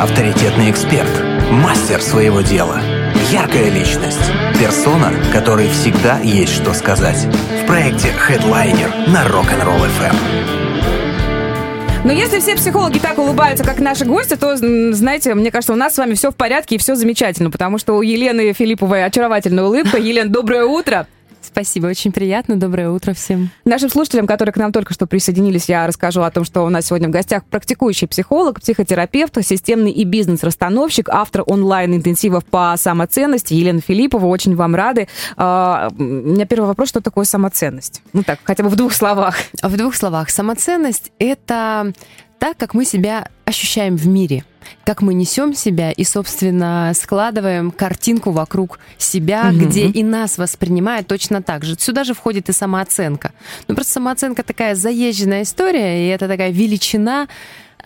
авторитетный эксперт, мастер своего дела, яркая личность, персона, которой всегда есть что сказать. В проекте Headliner на Rock'n'Roll FM. Но если все психологи так улыбаются, как наши гости, то, знаете, мне кажется, у нас с вами все в порядке и все замечательно, потому что у Елены Филипповой очаровательная улыбка. Елена, доброе утро. Спасибо, очень приятно. Доброе утро всем. Нашим слушателям, которые к нам только что присоединились, я расскажу о том, что у нас сегодня в гостях практикующий психолог, психотерапевт, системный и бизнес-расстановщик, автор онлайн-интенсивов по самоценности Елена Филиппова. Очень вам рады. А, у меня первый вопрос, что такое самоценность? Ну так, хотя бы в двух словах. В двух словах. Самоценность — это так, как мы себя ощущаем в мире — как мы несем себя и, собственно, складываем картинку вокруг себя, угу. где и нас воспринимают точно так же. Сюда же входит и самооценка. Ну, просто самооценка такая заезженная история, и это такая величина,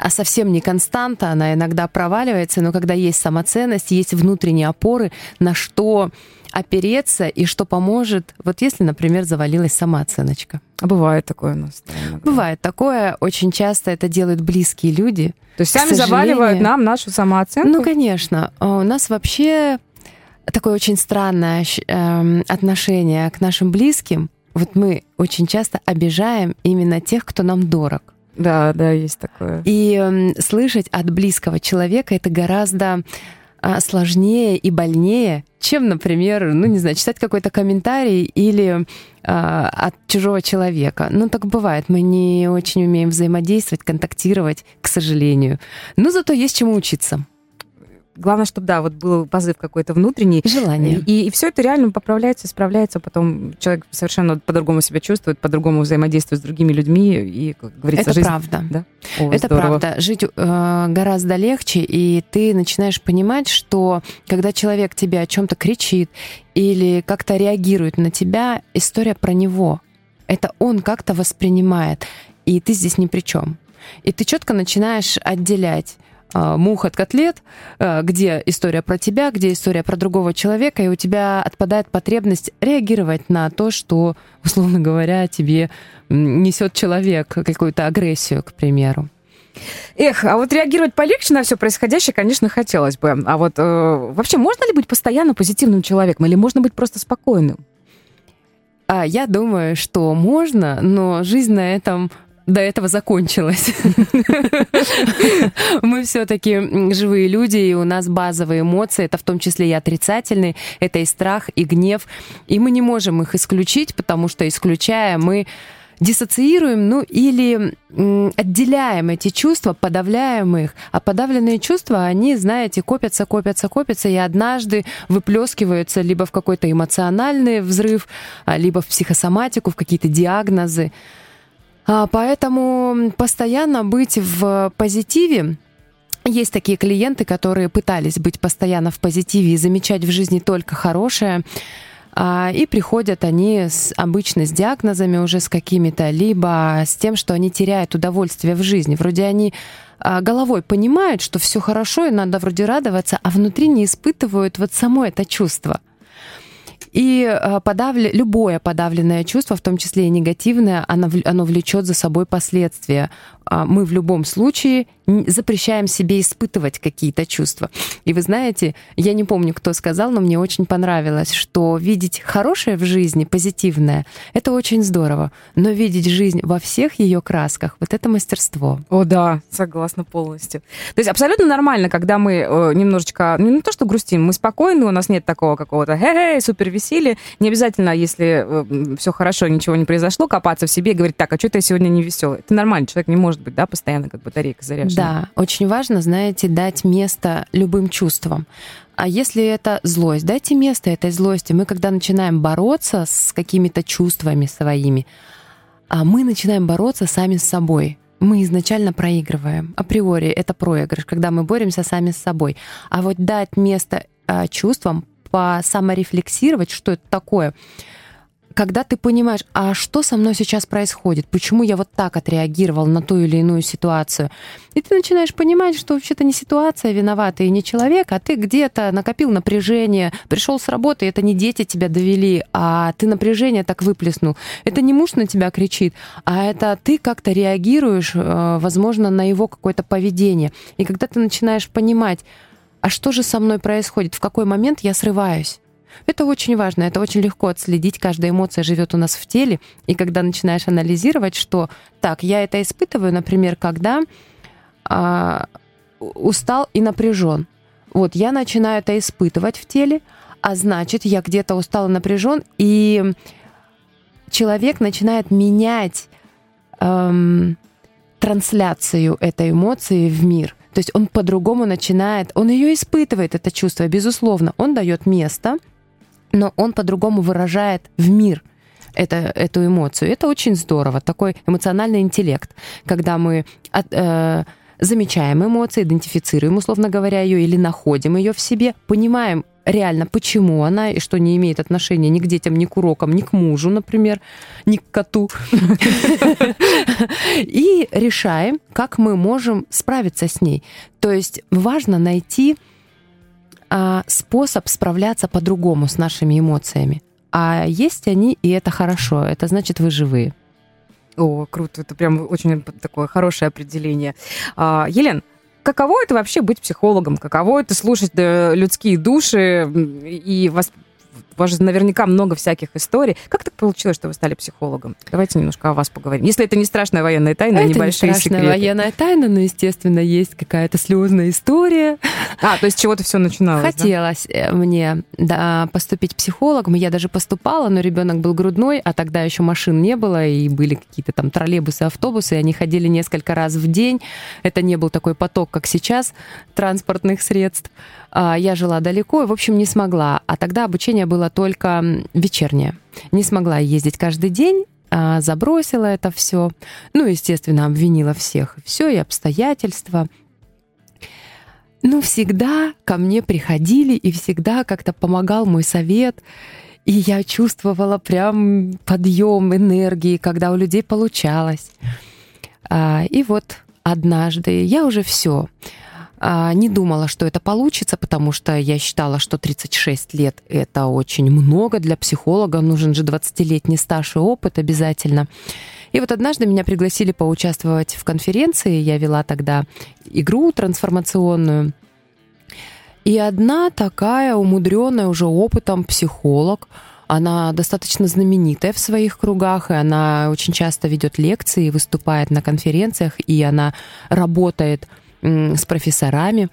совсем не константа, она иногда проваливается, но когда есть самоценность, есть внутренние опоры, на что опереться и что поможет, вот если, например, завалилась самооценочка. А бывает такое у нас? Бывает такое. Очень часто это делают близкие люди. То есть сами заваливают нам нашу самооценку? Ну, конечно. А у нас вообще такое очень странное эм, отношение к нашим близким. Вот мы очень часто обижаем именно тех, кто нам дорог. Да, да, есть такое. И э, слышать от близкого человека это гораздо а, сложнее и больнее, чем, например, ну, не знаю, читать какой-то комментарий или а, от чужого человека. Ну, так бывает. Мы не очень умеем взаимодействовать, контактировать, к сожалению. Но зато есть чему учиться. Главное, чтобы, да, вот был позыв какой-то внутренний. Желание. И, и все это реально поправляется, исправляется, потом человек совершенно по-другому себя чувствует, по-другому взаимодействует с другими людьми, и, как говорится, это жизнь... правда. Да? О, это здорово. правда. Жить э, гораздо легче, и ты начинаешь понимать, что когда человек тебе о чем-то кричит или как-то реагирует на тебя, история про него. Это он как-то воспринимает, и ты здесь ни при чем. И ты четко начинаешь отделять мух от котлет, а, где история про тебя, где история про другого человека, и у тебя отпадает потребность реагировать на то, что, условно говоря, тебе несет человек, какую-то агрессию, к примеру. Эх, а вот реагировать полегче на все происходящее, конечно, хотелось бы. А вот э, вообще можно ли быть постоянно позитивным человеком, или можно быть просто спокойным? А, я думаю, что можно, но жизнь на этом до этого закончилось. Мы все-таки живые люди, и у нас базовые эмоции, это в том числе и отрицательные, это и страх, и гнев, и мы не можем их исключить, потому что исключая мы диссоциируем, ну или отделяем эти чувства, подавляем их. А подавленные чувства, они, знаете, копятся, копятся, копятся, и однажды выплескиваются либо в какой-то эмоциональный взрыв, а, либо в психосоматику, в какие-то диагнозы. А, поэтому постоянно быть в позитиве есть такие клиенты, которые пытались быть постоянно в позитиве и замечать в жизни только хорошее. А, и приходят они с, обычно с диагнозами уже с какими-то, либо с тем, что они теряют удовольствие в жизни. Вроде они а, головой понимают, что все хорошо и надо вроде радоваться, а внутри не испытывают вот само это чувство – и э, подавля... любое подавленное чувство, в том числе и негативное, оно, оно влечет за собой последствия. А мы в любом случае запрещаем себе испытывать какие-то чувства. И вы знаете, я не помню, кто сказал, но мне очень понравилось, что видеть хорошее в жизни, позитивное, это очень здорово. Но видеть жизнь во всех ее красках, вот это мастерство. О, да, согласна полностью. То есть абсолютно нормально, когда мы э, немножечко, ну, не то что грустим, мы спокойны, у нас нет такого какого-то хе-хей, супер веселья. Не обязательно, если э, все хорошо, ничего не произошло, копаться в себе и говорить, так, а что-то я сегодня не веселый. Это нормально, человек не может быть, да, постоянно как батарейка заряжена. Да, очень важно, знаете, дать место любым чувствам. А если это злость, дайте место этой злости. Мы, когда начинаем бороться с какими-то чувствами своими, а мы начинаем бороться сами с собой. Мы изначально проигрываем. Априори это проигрыш, когда мы боремся сами с собой. А вот дать место а, чувствам, по саморефлексировать, что это такое, когда ты понимаешь, а что со мной сейчас происходит, почему я вот так отреагировал на ту или иную ситуацию, и ты начинаешь понимать, что вообще-то не ситуация виновата и не человек, а ты где-то накопил напряжение, пришел с работы, это не дети тебя довели, а ты напряжение так выплеснул. Это не муж на тебя кричит, а это ты как-то реагируешь, э, возможно, на его какое-то поведение. И когда ты начинаешь понимать, а что же со мной происходит, в какой момент я срываюсь, это очень важно, это очень легко отследить. Каждая эмоция живет у нас в теле. И когда начинаешь анализировать, что так, я это испытываю, например, когда а, устал и напряжен. Вот я начинаю это испытывать в теле, а значит, я где-то устал и напряжен, и человек начинает менять эм, трансляцию этой эмоции в мир. То есть он по-другому начинает, он ее испытывает, это чувство, безусловно. Он дает место, но он по-другому выражает в мир это, эту эмоцию. Это очень здорово, такой эмоциональный интеллект, когда мы от, э, замечаем эмоции, идентифицируем, условно говоря, ее или находим ее в себе, понимаем реально, почему она, и что не имеет отношения ни к детям, ни к урокам, ни к мужу, например, ни к коту. И решаем, как мы можем справиться с ней. То есть важно найти а, способ справляться по-другому с нашими эмоциями. А есть они, и это хорошо. Это значит, вы живые. О, круто. Это прям очень такое хорошее определение. А, Елен, каково это вообще быть психологом? Каково это слушать да, людские души и вас у вас же наверняка много всяких историй. Как так получилось, что вы стали психологом? Давайте немножко о вас поговорим. Если это не страшная военная тайна, это небольшие не страшная секреты. военная тайна, но, естественно, есть какая-то слезная история. А, то есть чего-то все начиналось, Хотелось да? мне да, поступить психологом. Я даже поступала, но ребенок был грудной, а тогда еще машин не было, и были какие-то там троллейбусы, автобусы, и они ходили несколько раз в день. Это не был такой поток, как сейчас, транспортных средств. А, я жила далеко и, в общем, не смогла. А тогда обучение было только вечернее. Не смогла ездить каждый день, а, забросила это все. Ну, естественно, обвинила всех. Все и обстоятельства. Ну, всегда ко мне приходили и всегда как-то помогал мой совет. И я чувствовала прям подъем энергии, когда у людей получалось. А, и вот однажды я уже все не думала, что это получится, потому что я считала, что 36 лет — это очень много для психолога. Нужен же 20-летний стаж и опыт обязательно. И вот однажды меня пригласили поучаствовать в конференции. Я вела тогда игру трансформационную. И одна такая умудренная уже опытом психолог, она достаточно знаменитая в своих кругах, и она очень часто ведет лекции, выступает на конференциях, и она работает с профессорами.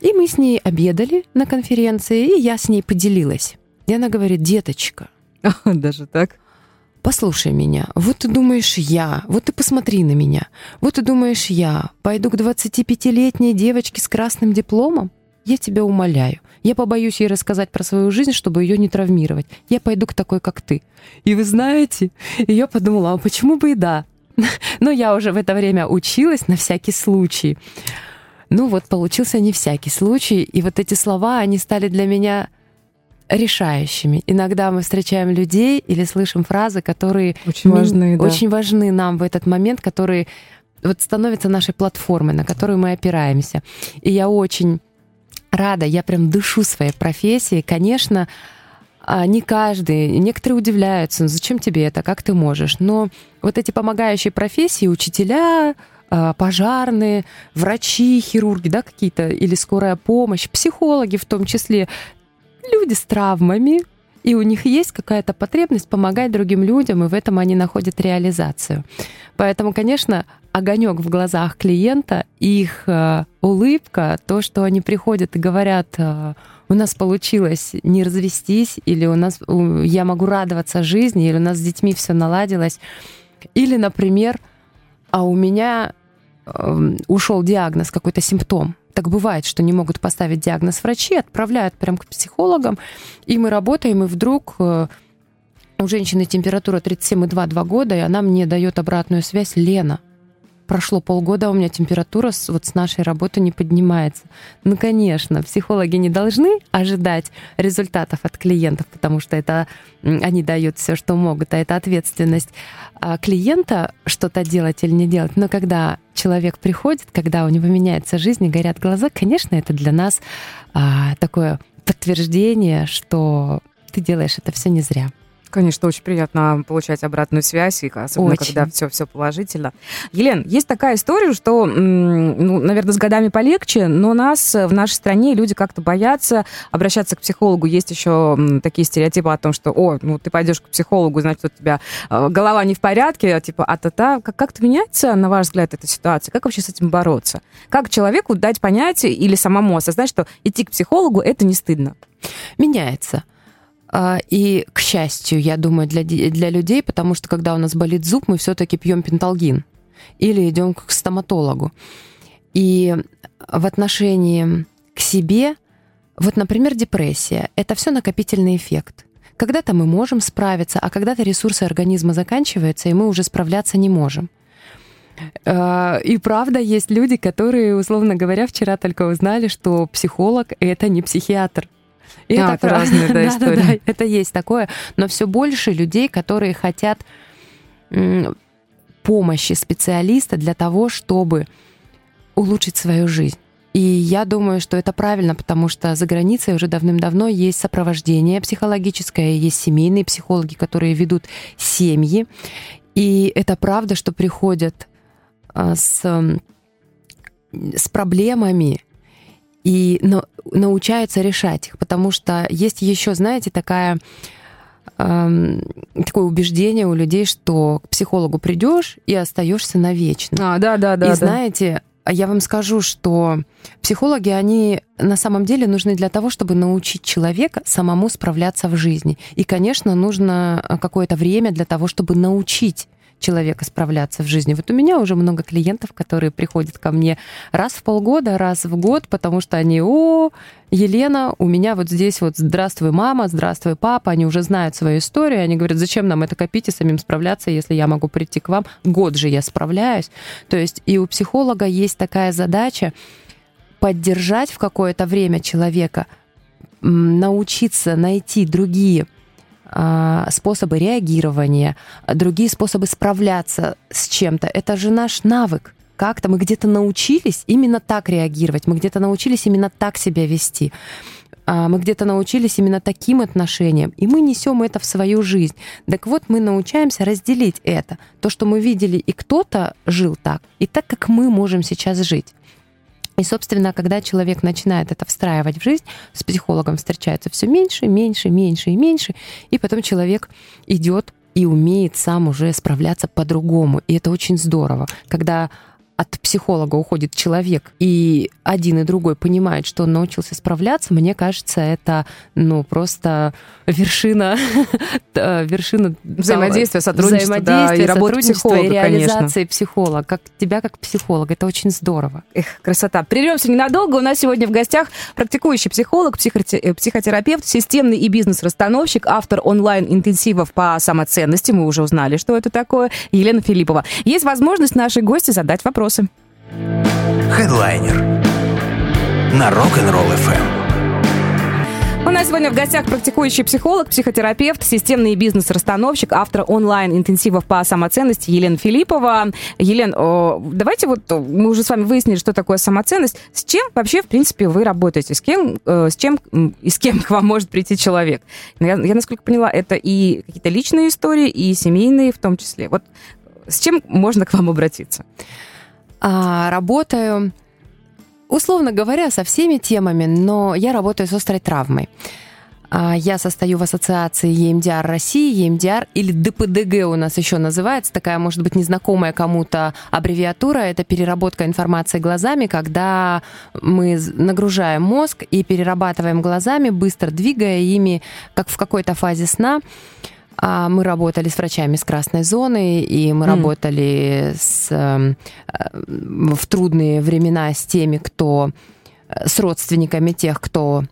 И мы с ней обедали на конференции, и я с ней поделилась. И она говорит, деточка. Даже так? Послушай меня, вот ты думаешь я, вот ты посмотри на меня, вот ты думаешь я, пойду к 25-летней девочке с красным дипломом? Я тебя умоляю. Я побоюсь ей рассказать про свою жизнь, чтобы ее не травмировать. Я пойду к такой, как ты. И вы знаете, и я подумала, а почему бы и да? Но я уже в это время училась на всякий случай. Ну вот, получился не всякий случай, и вот эти слова, они стали для меня решающими. Иногда мы встречаем людей или слышим фразы, которые очень важны, да. очень важны нам в этот момент, которые вот становятся нашей платформой, на которую мы опираемся. И я очень рада, я прям дышу своей профессией. Конечно, не каждый, некоторые удивляются, «Ну, зачем тебе это, как ты можешь. Но вот эти помогающие профессии, учителя, а, пожарные, врачи, хирурги, да, какие-то, или скорая помощь, психологи в том числе, люди с травмами, и у них есть какая-то потребность помогать другим людям, и в этом они находят реализацию. Поэтому, конечно, огонек в глазах клиента, их э, улыбка, то, что они приходят и говорят, э, у нас получилось не развестись, или у нас я могу радоваться жизни, или у нас с детьми все наладилось, или, например, а у меня э, ушел диагноз, какой-то симптом. Так бывает, что не могут поставить диагноз врачи, отправляют прям к психологам, и мы работаем, и вдруг э, у женщины температура 37,2 2 года, и она мне дает обратную связь, Лена, прошло полгода, а у меня температура с, вот с нашей работы не поднимается. Ну, конечно, психологи не должны ожидать результатов от клиентов, потому что это они дают все, что могут, а это ответственность а клиента что-то делать или не делать. Но когда человек приходит, когда у него меняется жизнь и горят глаза, конечно, это для нас а, такое подтверждение, что ты делаешь это все не зря. Конечно, очень приятно получать обратную связь, и особенно очень. когда все, все положительно. Елен, есть такая история, что, ну, наверное, с годами полегче, но у нас в нашей стране люди как-то боятся обращаться к психологу. Есть еще такие стереотипы о том, что, о, ну, ты пойдешь к психологу, значит, у тебя э, голова не в порядке, типа, а-та-та. Как- как-то меняется, на ваш взгляд, эта ситуация? Как вообще с этим бороться? Как человеку дать понятие или самому осознать, что идти к психологу — это не стыдно? Меняется. А, и, к счастью, я думаю, для, для людей, потому что когда у нас болит зуб, мы все-таки пьем пенталгин или идем к стоматологу. И в отношении к себе, вот, например, депрессия, это все накопительный эффект. Когда-то мы можем справиться, а когда-то ресурсы организма заканчиваются, и мы уже справляться не можем. А, и правда, есть люди, которые, условно говоря, вчера только узнали, что психолог — это не психиатр. И а, это, разные да, истории. Да, да, это есть такое. Но все больше людей, которые хотят помощи специалиста для того, чтобы улучшить свою жизнь. И я думаю, что это правильно, потому что за границей уже давным-давно есть сопровождение психологическое, есть семейные психологи, которые ведут семьи. И это правда, что приходят а, с, с проблемами, и на, научаются решать их, потому что есть еще, знаете, такая эм, такое убеждение у людей, что к психологу придешь и остаешься навечно. А, да, да, да. И да. знаете, я вам скажу, что психологи, они на самом деле нужны для того, чтобы научить человека самому справляться в жизни. И, конечно, нужно какое-то время для того, чтобы научить человека справляться в жизни. Вот у меня уже много клиентов, которые приходят ко мне раз в полгода, раз в год, потому что они, о, Елена, у меня вот здесь вот здравствуй, мама, здравствуй, папа, они уже знают свою историю, они говорят, зачем нам это копить и самим справляться, если я могу прийти к вам, год же я справляюсь. То есть и у психолога есть такая задача поддержать в какое-то время человека, научиться найти другие способы реагирования, другие способы справляться с чем-то. Это же наш навык. Как-то мы где-то научились именно так реагировать, мы где-то научились именно так себя вести а, мы где-то научились именно таким отношениям, и мы несем это в свою жизнь. Так вот, мы научаемся разделить это. То, что мы видели, и кто-то жил так, и так, как мы можем сейчас жить. И, собственно, когда человек начинает это встраивать в жизнь, с психологом встречается все меньше, меньше, меньше и меньше, и потом человек идет и умеет сам уже справляться по-другому. И это очень здорово, когда от психолога уходит человек, и один и другой понимает, что он научился справляться, мне кажется, это, ну, просто вершина, вершина взаимодействия, сотрудничества, да, и работы психолога, и реализации конечно. психолога, как тебя как психолога. Это очень здорово. Эх, красота. Прервемся ненадолго. У нас сегодня в гостях практикующий психолог, э, психотерапевт, системный и бизнес-расстановщик, автор онлайн-интенсивов по самоценности. Мы уже узнали, что это такое. Елена Филиппова. Есть возможность нашей гости задать вопрос вопросы. Хедлайнер на Rock'n'Roll FM. У нас сегодня в гостях практикующий психолог, психотерапевт, системный бизнес-расстановщик, автор онлайн-интенсивов по самоценности Елена Филиппова. Елен, давайте вот мы уже с вами выяснили, что такое самоценность. С чем вообще, в принципе, вы работаете? С кем, э, с чем и с кем к вам может прийти человек? Я, я насколько поняла, это и какие-то личные истории, и семейные в том числе. Вот с чем можно к вам обратиться? А, работаю, условно говоря, со всеми темами, но я работаю с острой травмой. А, я состою в ассоциации EMDR России, EMDR или ДПДГ у нас еще называется, такая, может быть, незнакомая кому-то аббревиатура. Это переработка информации глазами, когда мы нагружаем мозг и перерабатываем глазами, быстро двигая ими, как в какой-то фазе сна. А мы работали с врачами с красной зоны, и мы mm. работали с, эм, э, в трудные времена с теми, кто э, с родственниками тех, кто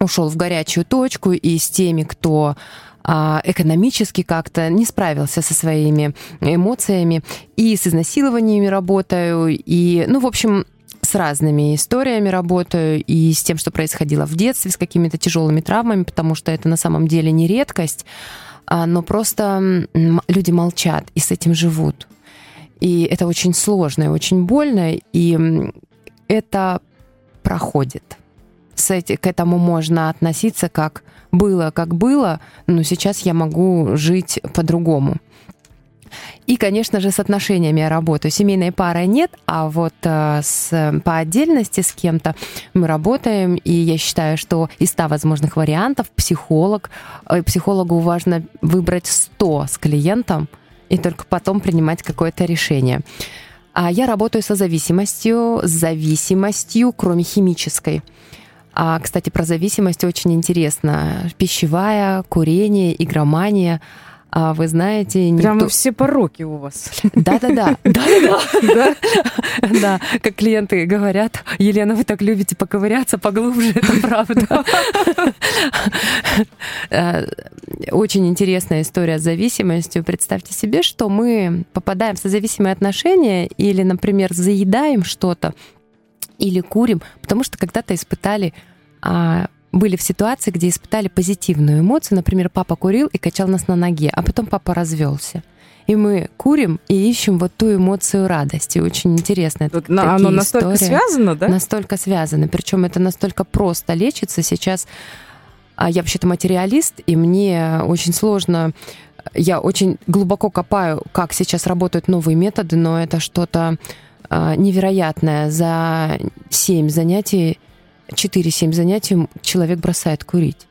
ушел в горячую точку, и с теми, кто а, экономически как-то не справился со своими эмоциями. И с изнасилованиями работаю, и, ну, в общем, с разными историями работаю, и с тем, что происходило в детстве, с какими-то тяжелыми травмами, потому что это на самом деле не редкость, но просто люди молчат и с этим живут. И это очень сложно и очень больно, и это проходит. С эти, к этому можно относиться как было, как было, но сейчас я могу жить по-другому. И, конечно же, с отношениями я работаю. Семейной парой нет, а вот э, с, по отдельности с кем-то мы работаем, и я считаю, что из 100 возможных вариантов психолог, э, психологу важно выбрать 100 с клиентом, и только потом принимать какое-то решение. А я работаю со зависимостью, с зависимостью, кроме химической. А, кстати, про зависимость очень интересно. Пищевая, курение, игромания – а вы знаете... Никто... Прямо все пороки у вас. Да-да-да. Да-да-да. Да, как клиенты говорят, Елена, вы так любите поковыряться поглубже, это правда. Э, очень интересная история с зависимостью. Представьте себе, что мы попадаем в созависимые отношения или, например, заедаем что-то или курим, потому что когда-то испытали а, были в ситуации, где испытали позитивную эмоцию. Например, папа курил и качал нас на ноге, а потом папа развелся. И мы курим и ищем вот ту эмоцию радости. Очень интересно. Вот, на, оно настолько истории. связано, да? Настолько связано. Причем это настолько просто лечится. Сейчас а я вообще-то материалист, и мне очень сложно я очень глубоко копаю, как сейчас работают новые методы, но это что-то а, невероятное. За семь занятий 4-7 занятий человек бросает курить.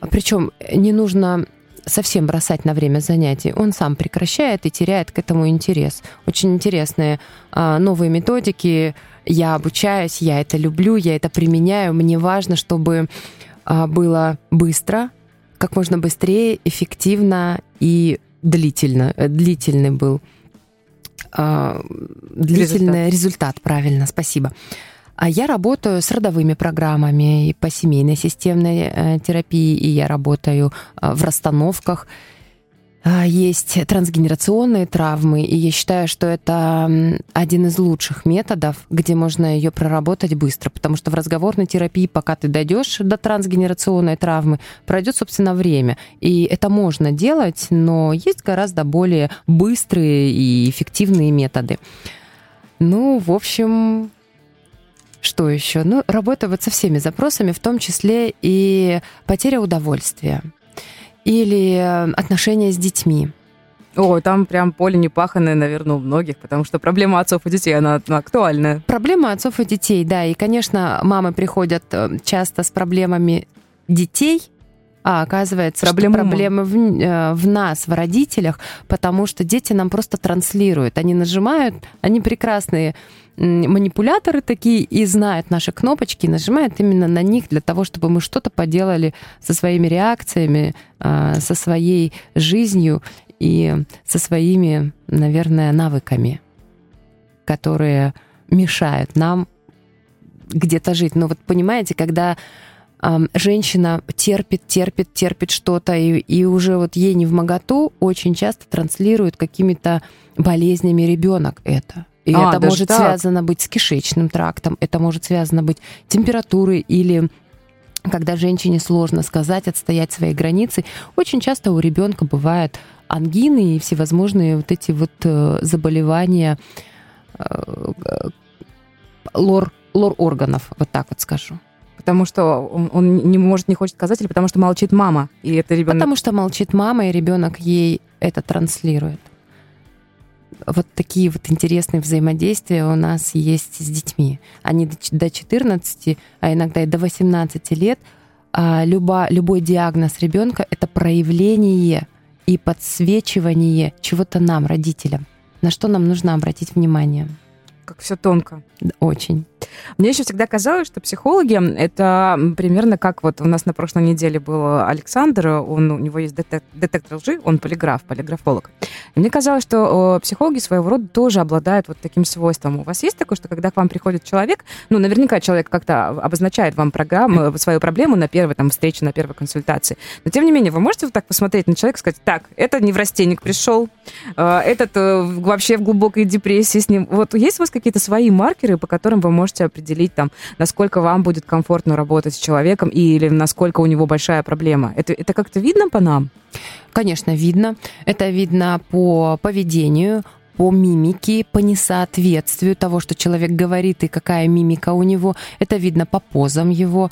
Причем не нужно совсем бросать на время занятий. Он сам прекращает и теряет к этому интерес. Очень интересные а, новые методики. Я обучаюсь, я это люблю, я это применяю. Мне важно, чтобы а, было быстро, как можно быстрее, эффективно и длительно. Э, длительный был. А, длительный результат. результат, правильно, спасибо. А я работаю с родовыми программами и по семейной системной э, терапии, и я работаю э, в расстановках. А, есть трансгенерационные травмы, и я считаю, что это один из лучших методов, где можно ее проработать быстро, потому что в разговорной терапии, пока ты дойдешь до трансгенерационной травмы, пройдет, собственно, время. И это можно делать, но есть гораздо более быстрые и эффективные методы. Ну, в общем, что еще? Ну, работа вот со всеми запросами, в том числе и потеря удовольствия или отношения с детьми. О, там прям поле непаханное, наверное, у многих, потому что проблема отцов и детей, она, она актуальная. Проблема отцов и детей, да. И, конечно, мамы приходят э, часто с проблемами детей, а оказывается, Проблема что проблемы в, э, в нас, в родителях, потому что дети нам просто транслируют. Они нажимают, они прекрасные манипуляторы такие и знают наши кнопочки, нажимают именно на них для того, чтобы мы что-то поделали со своими реакциями, а, со своей жизнью и со своими, наверное, навыками, которые мешают нам где-то жить. Но вот понимаете, когда женщина терпит, терпит, терпит что-то, и, и уже вот ей не в моготу, очень часто транслирует какими-то болезнями ребенок это. И а, это может так. связано быть с кишечным трактом, это может связано быть температурой или когда женщине сложно сказать, отстоять свои границы. Очень часто у ребенка бывают ангины и всевозможные вот эти вот э, заболевания э, лор, лор органов, вот так вот скажу. Потому что он, он не может, не хочет сказать, или потому что молчит мама, и это ребенок. Потому что молчит мама, и ребенок ей это транслирует вот такие вот интересные взаимодействия у нас есть с детьми. Они до 14, а иногда и до 18 лет. А люба, любой диагноз ребенка это проявление и подсвечивание чего-то нам, родителям. На что нам нужно обратить внимание. Как все тонко. Очень. Мне еще всегда казалось, что психологи — это примерно как вот у нас на прошлой неделе был Александр, он, у него есть детек, детектор лжи, он полиграф, полиграфолог. И мне казалось, что психологи своего рода тоже обладают вот таким свойством. У вас есть такое, что когда к вам приходит человек, ну, наверняка человек как-то обозначает вам программу, свою проблему на первой там, встрече, на первой консультации. Но, тем не менее, вы можете вот так посмотреть на человека и сказать, так, это неврастенник пришел, э, этот э, вообще в глубокой депрессии с ним. Вот есть у вас какие-то свои маркеры, по которым вы можете определить, там, насколько вам будет комфортно работать с человеком или насколько у него большая проблема? Это, это как-то видно по нам? Конечно, видно. Это видно по поведению, по мимике, по несоответствию того, что человек говорит и какая мимика у него. Это видно по позам его.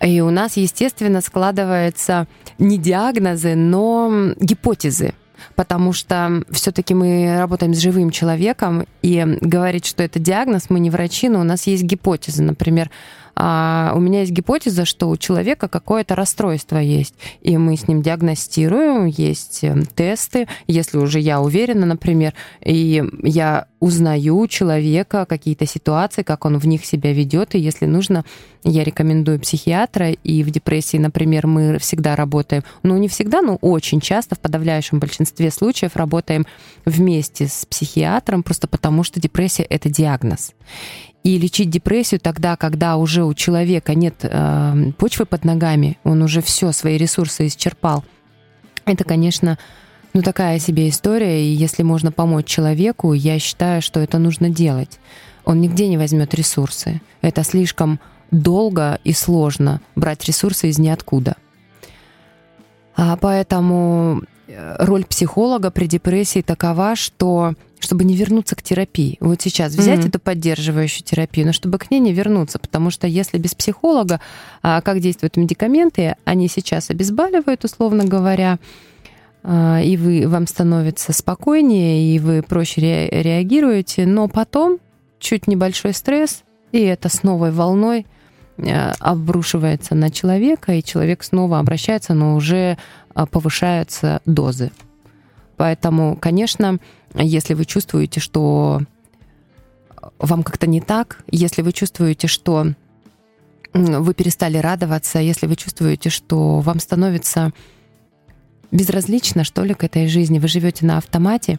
И у нас, естественно, складываются не диагнозы, но гипотезы потому что все-таки мы работаем с живым человеком, и говорить, что это диагноз, мы не врачи, но у нас есть гипотезы. Например, а у меня есть гипотеза, что у человека какое-то расстройство есть, и мы с ним диагностируем, есть эм, тесты, если уже я уверена, например, и я узнаю человека, какие-то ситуации, как он в них себя ведет, и если нужно, я рекомендую психиатра, и в депрессии, например, мы всегда работаем, ну не всегда, но очень часто, в подавляющем большинстве случаев работаем вместе с психиатром, просто потому что депрессия — это диагноз. И лечить депрессию тогда, когда уже у человека нет э, почвы под ногами, он уже все свои ресурсы исчерпал, это, конечно, ну такая себе история. И если можно помочь человеку, я считаю, что это нужно делать. Он нигде не возьмет ресурсы. Это слишком долго и сложно брать ресурсы из ниоткуда. А поэтому роль психолога при депрессии такова, что чтобы не вернуться к терапии. Вот сейчас взять mm-hmm. эту поддерживающую терапию, но чтобы к ней не вернуться, потому что если без психолога, а как действуют медикаменты, они сейчас обезболивают, условно говоря, а, и вы, вам становится спокойнее, и вы проще ре, реагируете, но потом чуть небольшой стресс, и это с новой волной обрушивается на человека, и человек снова обращается, но уже а, повышаются дозы. Поэтому, конечно, если вы чувствуете, что вам как-то не так, если вы чувствуете, что вы перестали радоваться, если вы чувствуете, что вам становится безразлично, что ли, к этой жизни, вы живете на автомате,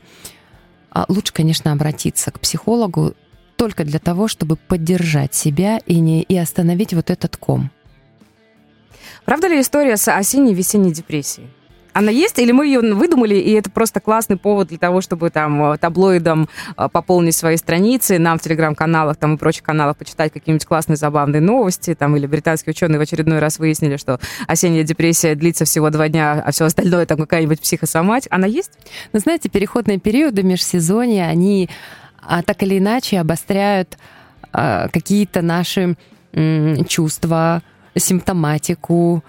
а лучше, конечно, обратиться к психологу только для того, чтобы поддержать себя и, не, и остановить вот этот ком. Правда ли история с осенней весенней депрессией? Она есть, или мы ее выдумали, и это просто классный повод для того, чтобы там э, таблоидом э, пополнить свои страницы, нам в телеграм-каналах там и прочих каналах почитать какие-нибудь классные забавные новости, там, или британские ученые в очередной раз выяснили, что осенняя депрессия длится всего два дня, а все остальное там какая-нибудь психосомать. Она есть? Ну, знаете, переходные периоды межсезонья, они а, так или иначе обостряют а, какие-то наши м, чувства, симптоматику,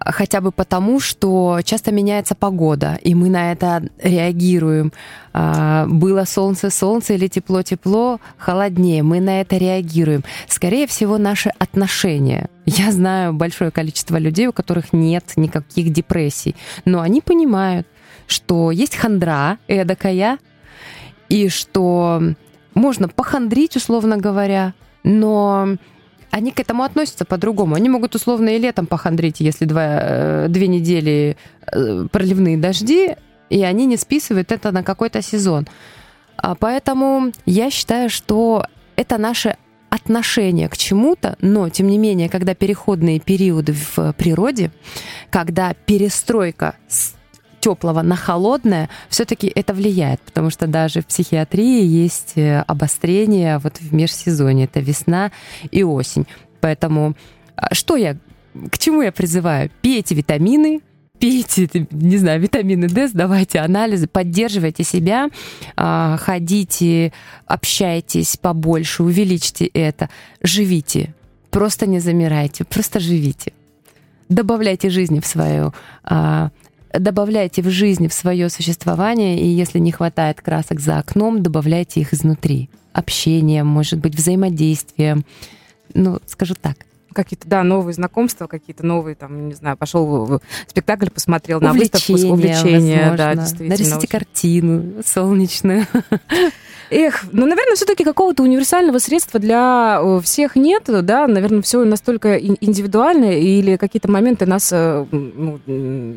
хотя бы потому, что часто меняется погода, и мы на это реагируем. А, было солнце, солнце или тепло-тепло, холоднее, мы на это реагируем. Скорее всего, наши отношения. Я знаю большое количество людей, у которых нет никаких депрессий, но они понимают, что есть хандра эдакая, и что можно похандрить, условно говоря, но они к этому относятся по-другому. Они могут условно и летом похандрить, если два, э, две недели э, проливные дожди, и они не списывают это на какой-то сезон. А поэтому я считаю, что это наше отношение к чему-то, но, тем не менее, когда переходные периоды в природе, когда перестройка теплого на холодное, все-таки это влияет, потому что даже в психиатрии есть э, обострение вот в межсезонье, это весна и осень. Поэтому а, что я, к чему я призываю? Пейте витамины, пейте, не знаю, витамины D, сдавайте анализы, поддерживайте себя, а, ходите, общайтесь побольше, увеличьте это, живите. Просто не замирайте, просто живите. Добавляйте жизни в свою а, добавляйте в жизнь, в свое существование, и если не хватает красок за окном, добавляйте их изнутри. Общение, может быть, взаимодействие. Ну, скажу так, Какие-то, да, новые знакомства, какие-то новые, там, не знаю, пошел в спектакль, посмотрел на выставку, увлечения, да, действительно. Очень... картину солнечную. Эх, ну, наверное, все-таки какого-то универсального средства для э, всех нет, да, наверное, все настолько индивидуально, или какие-то моменты нас э, ну,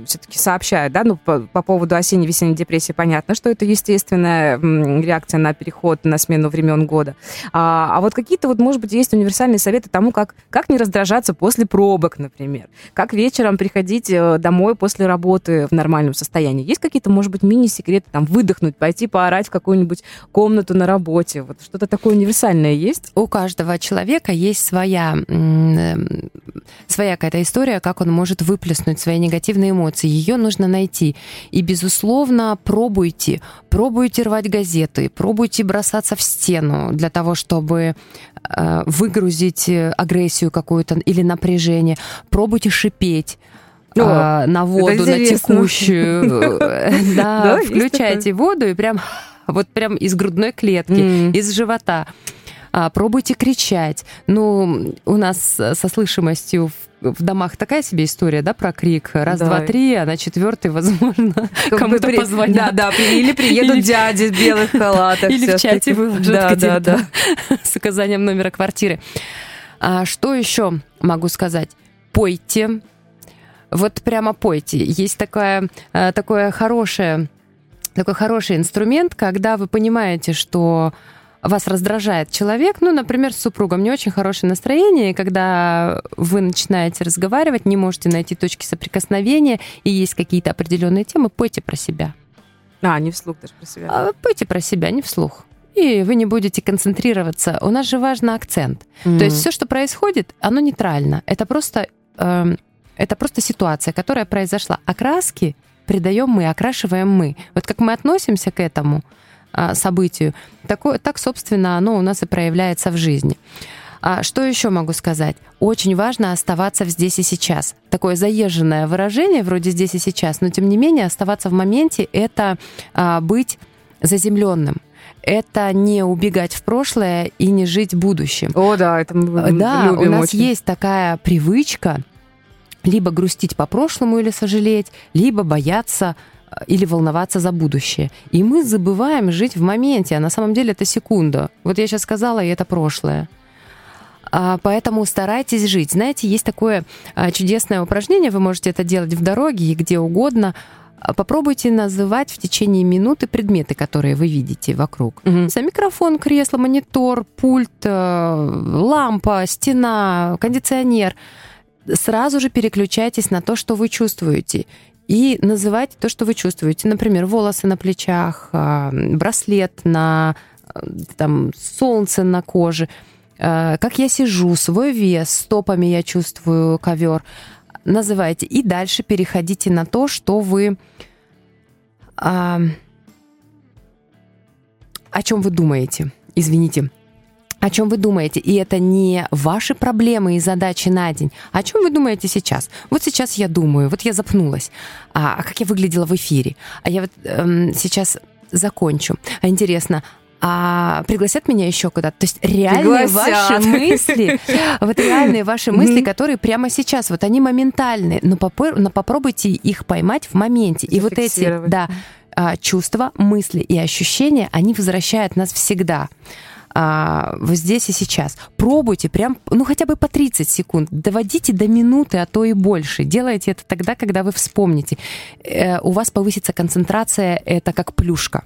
все-таки сообщают, да, ну, по, по поводу осенне-весенней депрессии понятно, что это естественная реакция на переход, на смену времен года. А, а вот какие-то вот, может быть, есть универсальные советы тому, как, как не раздражаться после пробок, например, как вечером приходить э, домой после работы в нормальном состоянии. Есть какие-то, может быть, мини-секреты, там, выдохнуть, пойти поорать в какую-нибудь комнату, комнату на работе? Вот что-то такое универсальное есть? У каждого человека есть своя, эм, своя какая-то история, как он может выплеснуть свои негативные эмоции. Ее нужно найти. И, безусловно, пробуйте. Пробуйте рвать газеты, пробуйте бросаться в стену для того, чтобы э, выгрузить агрессию какую-то или напряжение. Пробуйте шипеть. О, на воду, на текущую. Да, включайте воду и прям вот прям из грудной клетки, mm. из живота. А, пробуйте кричать. Ну, у нас со слышимостью в, в домах такая себе история, да, про крик. Раз, да. два, три, а на четвертый, возможно, кому-то при... позвонят. Да, да, или приедут или... дяди в белых халатах. Или в чате выложат да, да, да. с указанием номера квартиры. А что еще могу сказать? Пойте. Вот прямо пойте. Есть такое, а, такое хорошее такой хороший инструмент, когда вы понимаете, что вас раздражает человек, ну, например, с супругом не очень хорошее настроение, и когда вы начинаете разговаривать, не можете найти точки соприкосновения, и есть какие-то определенные темы, пойте про себя. А, не вслух даже про себя. А, пойте про себя, не вслух. И вы не будете концентрироваться. У нас же важный акцент. Mm-hmm. То есть все, что происходит, оно нейтрально. Это просто, э, это просто ситуация, которая произошла. Окраски придаем мы, окрашиваем мы. Вот как мы относимся к этому а, событию, такое, так, собственно, оно у нас и проявляется в жизни. А что еще могу сказать? Очень важно оставаться в здесь и сейчас. Такое заезженное выражение вроде здесь и сейчас, но тем не менее оставаться в моменте — это а, быть заземленным это не убегать в прошлое и не жить будущим. О, да, это мы да, любим у нас очень. есть такая привычка либо грустить по прошлому или сожалеть, либо бояться э, или волноваться за будущее. И мы забываем жить в моменте, а на самом деле это секунда. Вот я сейчас сказала, и это прошлое. А, поэтому старайтесь жить. Знаете, есть такое а, чудесное упражнение, вы можете это делать в дороге и где угодно. А, попробуйте называть в течение минуты предметы, которые вы видите вокруг. Угу. За микрофон, кресло, монитор, пульт, э, лампа, стена, кондиционер – сразу же переключайтесь на то, что вы чувствуете. И называйте то, что вы чувствуете. Например, волосы на плечах, а, браслет на там, солнце на коже, а, как я сижу, свой вес, стопами я чувствую ковер. Называйте. И дальше переходите на то, что вы... А, о чем вы думаете. Извините о чем вы думаете. И это не ваши проблемы и задачи на день. О чем вы думаете сейчас? Вот сейчас я думаю, вот я запнулась. А, а как я выглядела в эфире? А я вот эм, сейчас закончу. А интересно, а пригласят меня еще куда-то. То есть реальные пригласят. ваши мысли, вот реальные ваши мысли, которые прямо сейчас, вот они моментальные, но, попор, но попробуйте их поймать в моменте. И вот эти, да, а, чувства, мысли и ощущения, они возвращают нас всегда а, здесь и сейчас. Пробуйте прям, ну хотя бы по 30 секунд, доводите до минуты, а то и больше. Делайте это тогда, когда вы вспомните. Э, у вас повысится концентрация, это как плюшка.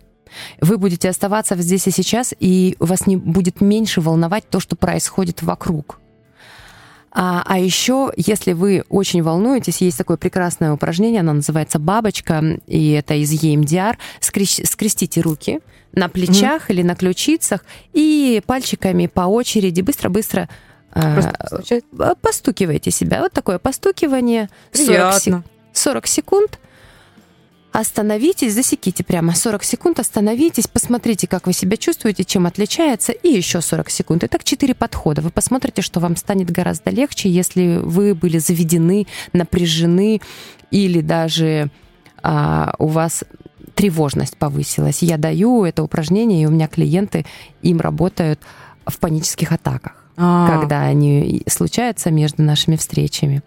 Вы будете оставаться здесь и сейчас, и вас не будет меньше волновать то, что происходит вокруг. А, а еще, если вы очень волнуетесь, есть такое прекрасное упражнение, оно называется «Бабочка», и это из EMDR. Скрестите руки, на плечах mm-hmm. или на ключицах и пальчиками по очереди быстро-быстро э, постукивайте себя. Вот такое постукивание. 40, 40 секунд. Остановитесь, засеките прямо 40 секунд, остановитесь, посмотрите, как вы себя чувствуете, чем отличается, и еще 40 секунд. И так 4 подхода. Вы посмотрите, что вам станет гораздо легче, если вы были заведены, напряжены или даже а, у вас тревожность повысилась. Я даю это упражнение, и у меня клиенты им работают в панических атаках. А-а-а. когда они случаются между нашими встречами.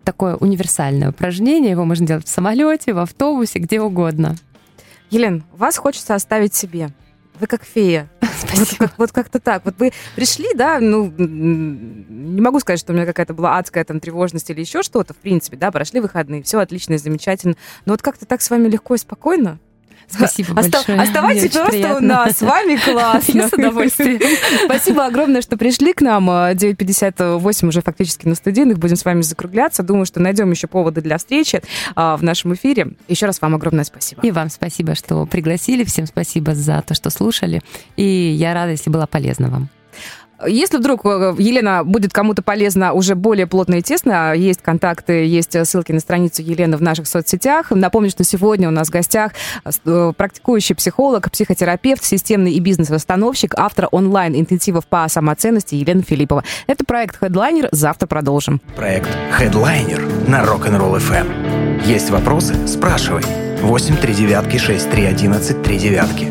Вот такое универсальное упражнение, его можно делать в самолете, в автобусе, где угодно. Елена, вас хочется оставить себе. Вы как фея. Вот, как, вот как-то так. Вот вы пришли, да, ну, не могу сказать, что у меня какая-то была адская там тревожность или еще что-то, в принципе, да, прошли выходные, все отлично, замечательно. Но вот как-то так с вами легко и спокойно. Спасибо большое. Оставайтесь просто приятно. у нас. С вами классно. Я с удовольствием. Спасибо огромное, что пришли к нам. 9.58 уже фактически на студийных. Будем с вами закругляться. Думаю, что найдем еще поводы для встречи а, в нашем эфире. Еще раз вам огромное спасибо. И вам спасибо, что пригласили. Всем спасибо за то, что слушали. И я рада, если была полезна вам. Если вдруг э, Елена будет кому-то полезна уже более плотно и тесно, есть контакты, есть э, ссылки на страницу Елены в наших соцсетях. Напомню, что сегодня у нас в гостях э, практикующий психолог, психотерапевт, системный и бизнес-восстановщик, автор онлайн-интенсивов по самоценности Елена Филиппова. Это проект Headliner. Завтра продолжим. Проект Headliner на Rock'n'Roll FM. Есть вопросы? Спрашивай. 8 3 девятки 6 3 11 3 девятки.